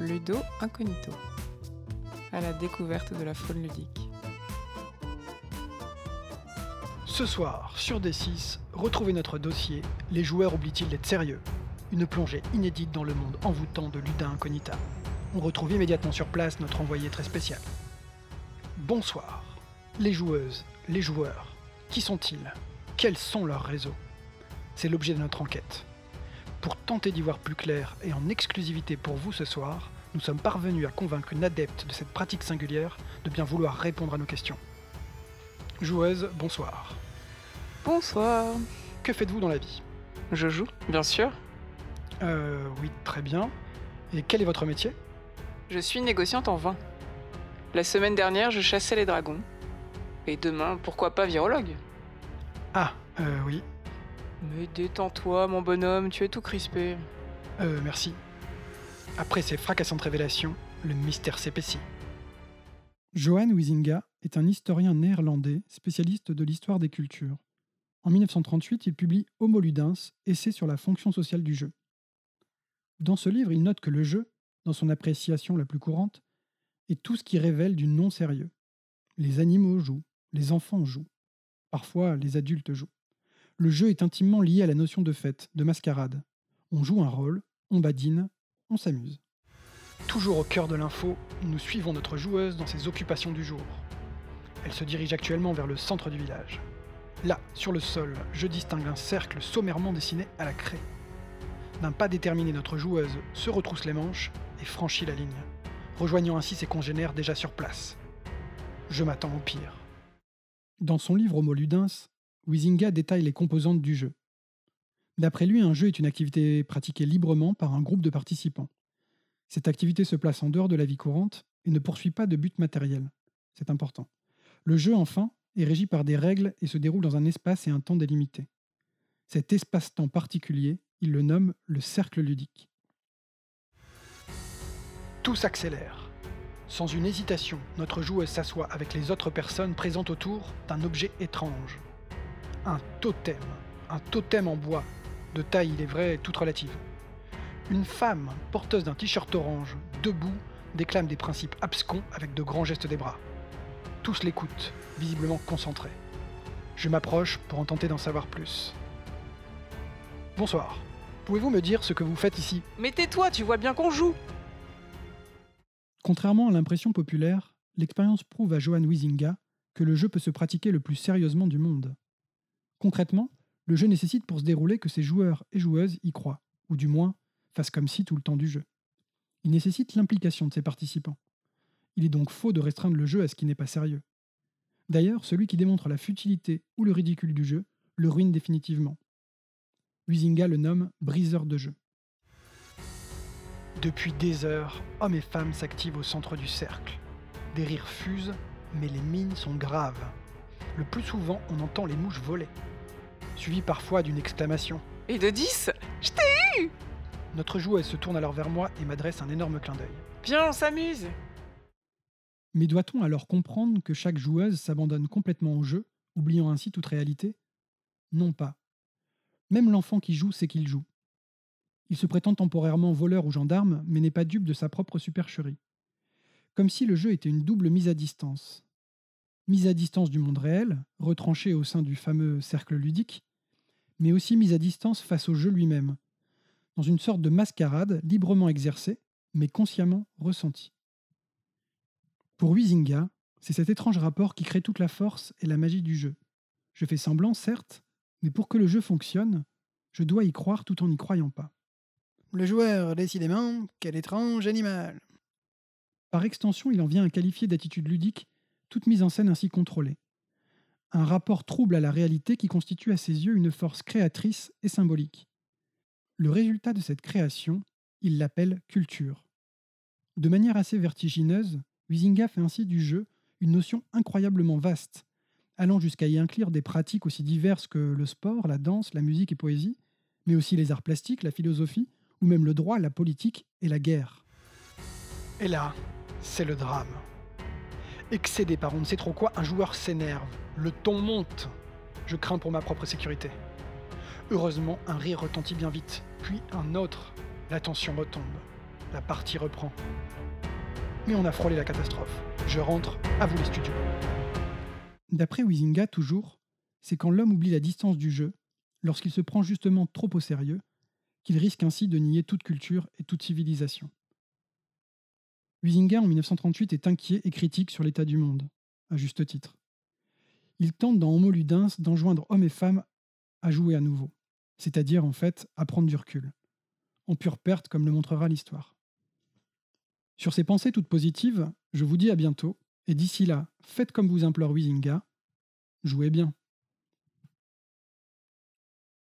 Ludo Incognito. À la découverte de la faune ludique. Ce soir, sur D6, retrouvez notre dossier Les joueurs oublient-ils d'être sérieux? Une plongée inédite dans le monde envoûtant de Luda Incognita. On retrouve immédiatement sur place notre envoyé très spécial. Bonsoir. Les joueuses, les joueurs, qui sont-ils? Quels sont leurs réseaux? C'est l'objet de notre enquête. Pour tenter d'y voir plus clair et en exclusivité pour vous ce soir, nous sommes parvenus à convaincre une adepte de cette pratique singulière de bien vouloir répondre à nos questions. Joueuse, bonsoir. Bonsoir. Que faites-vous dans la vie? Je joue, bien sûr. Euh, oui, très bien. Et quel est votre métier? Je suis négociante en vin. La semaine dernière, je chassais les dragons. Et demain, pourquoi pas virologue? Ah, euh, oui. Mais détends-toi, mon bonhomme, tu es tout crispé. Euh, merci. Après ces fracassantes révélations, le mystère s'épaissit. Johan Huizinga est un historien néerlandais spécialiste de l'histoire des cultures. En 1938, il publie Homo Ludens, essai sur la fonction sociale du jeu. Dans ce livre, il note que le jeu, dans son appréciation la plus courante, est tout ce qui révèle du non-sérieux. Les animaux jouent, les enfants jouent, parfois les adultes jouent. Le jeu est intimement lié à la notion de fête, de mascarade. On joue un rôle, on badine, on s'amuse. Toujours au cœur de l'info, nous suivons notre joueuse dans ses occupations du jour. Elle se dirige actuellement vers le centre du village. Là, sur le sol, je distingue un cercle sommairement dessiné à la craie. D'un pas déterminé, notre joueuse se retrousse les manches et franchit la ligne, rejoignant ainsi ses congénères déjà sur place. Je m'attends au pire. Dans son livre Homo Ludens, Wisinga détaille les composantes du jeu. D'après lui, un jeu est une activité pratiquée librement par un groupe de participants. Cette activité se place en dehors de la vie courante et ne poursuit pas de but matériel. C'est important. Le jeu, enfin, est régi par des règles et se déroule dans un espace et un temps délimités. Cet espace-temps particulier, il le nomme le cercle ludique. Tout s'accélère. Sans une hésitation, notre joueuse s'assoit avec les autres personnes présentes autour d'un objet étrange. Un totem. Un totem en bois, de taille, il est vrai, toute relative. Une femme, porteuse d'un t-shirt orange, debout, déclame des principes abscons avec de grands gestes des bras. Tous l'écoutent, visiblement concentrés. Je m'approche pour en tenter d'en savoir plus. Bonsoir. Pouvez-vous me dire ce que vous faites ici? Mais tais-toi, tu vois bien qu'on joue Contrairement à l'impression populaire, l'expérience prouve à Johan Huizinga que le jeu peut se pratiquer le plus sérieusement du monde. Concrètement, le jeu nécessite pour se dérouler que ses joueurs et joueuses y croient, ou du moins fassent comme si tout le temps du jeu. Il nécessite l'implication de ses participants. Il est donc faux de restreindre le jeu à ce qui n'est pas sérieux. D'ailleurs, celui qui démontre la futilité ou le ridicule du jeu le ruine définitivement. Huizinga le nomme briseur de jeu. Depuis des heures, hommes et femmes s'activent au centre du cercle. Des rires fusent, mais les mines sont graves. Le plus souvent, on entend les mouches voler, suivi parfois d'une exclamation. Et de 10 Je t'ai eu Notre joueuse se tourne alors vers moi et m'adresse un énorme clin d'œil. Viens, on s'amuse Mais doit-on alors comprendre que chaque joueuse s'abandonne complètement au jeu, oubliant ainsi toute réalité? Non pas. Même l'enfant qui joue sait qu'il joue. Il se prétend temporairement voleur ou gendarme, mais n'est pas dupe de sa propre supercherie. Comme si le jeu était une double mise à distance. Mise à distance du monde réel, retranché au sein du fameux cercle ludique, mais aussi mise à distance face au jeu lui-même, dans une sorte de mascarade librement exercée, mais consciemment ressentie. Pour Huizinga, c'est cet étrange rapport qui crée toute la force et la magie du jeu. Je fais semblant, certes, mais pour que le jeu fonctionne, je dois y croire tout en n'y croyant pas. Le joueur, décidément, quel étrange animal. Par extension, il en vient à qualifier d'attitude ludique toute mise en scène ainsi contrôlée. Un rapport trouble à la réalité qui constitue à ses yeux une force créatrice et symbolique. Le résultat de cette création, il l'appelle culture. De manière assez vertigineuse, Huizinga fait ainsi du jeu une notion incroyablement vaste, allant jusqu'à y inclure des pratiques aussi diverses que le sport, la danse, la musique et poésie, mais aussi les arts plastiques, la philosophie, ou même le droit, la politique et la guerre. Et là, c'est le drame. Excédé par on ne sait trop quoi, un joueur s'énerve. Le ton monte. Je crains pour ma propre sécurité. Heureusement, un rire retentit bien vite, puis un autre. La tension retombe. la partie reprend. Mais on a frôlé la catastrophe. Je rentre, à vous les studios. D'après Wisinga, toujours, c'est quand l'homme oublie la distance du jeu, lorsqu'il se prend justement trop au sérieux, qu'il risque ainsi de nier toute culture et toute civilisation. Wisinga, en 1938, est inquiet et critique sur l'état du monde, à juste titre. Il tente dans Homo Ludens d'enjoindre hommes et femmes à jouer à nouveau, c'est-à-dire en fait à prendre du recul, en pure perte comme le montrera l'histoire. Sur ces pensées toutes positives, je vous dis à bientôt, et d'ici là, faites comme vous implore Wisinga, jouez bien.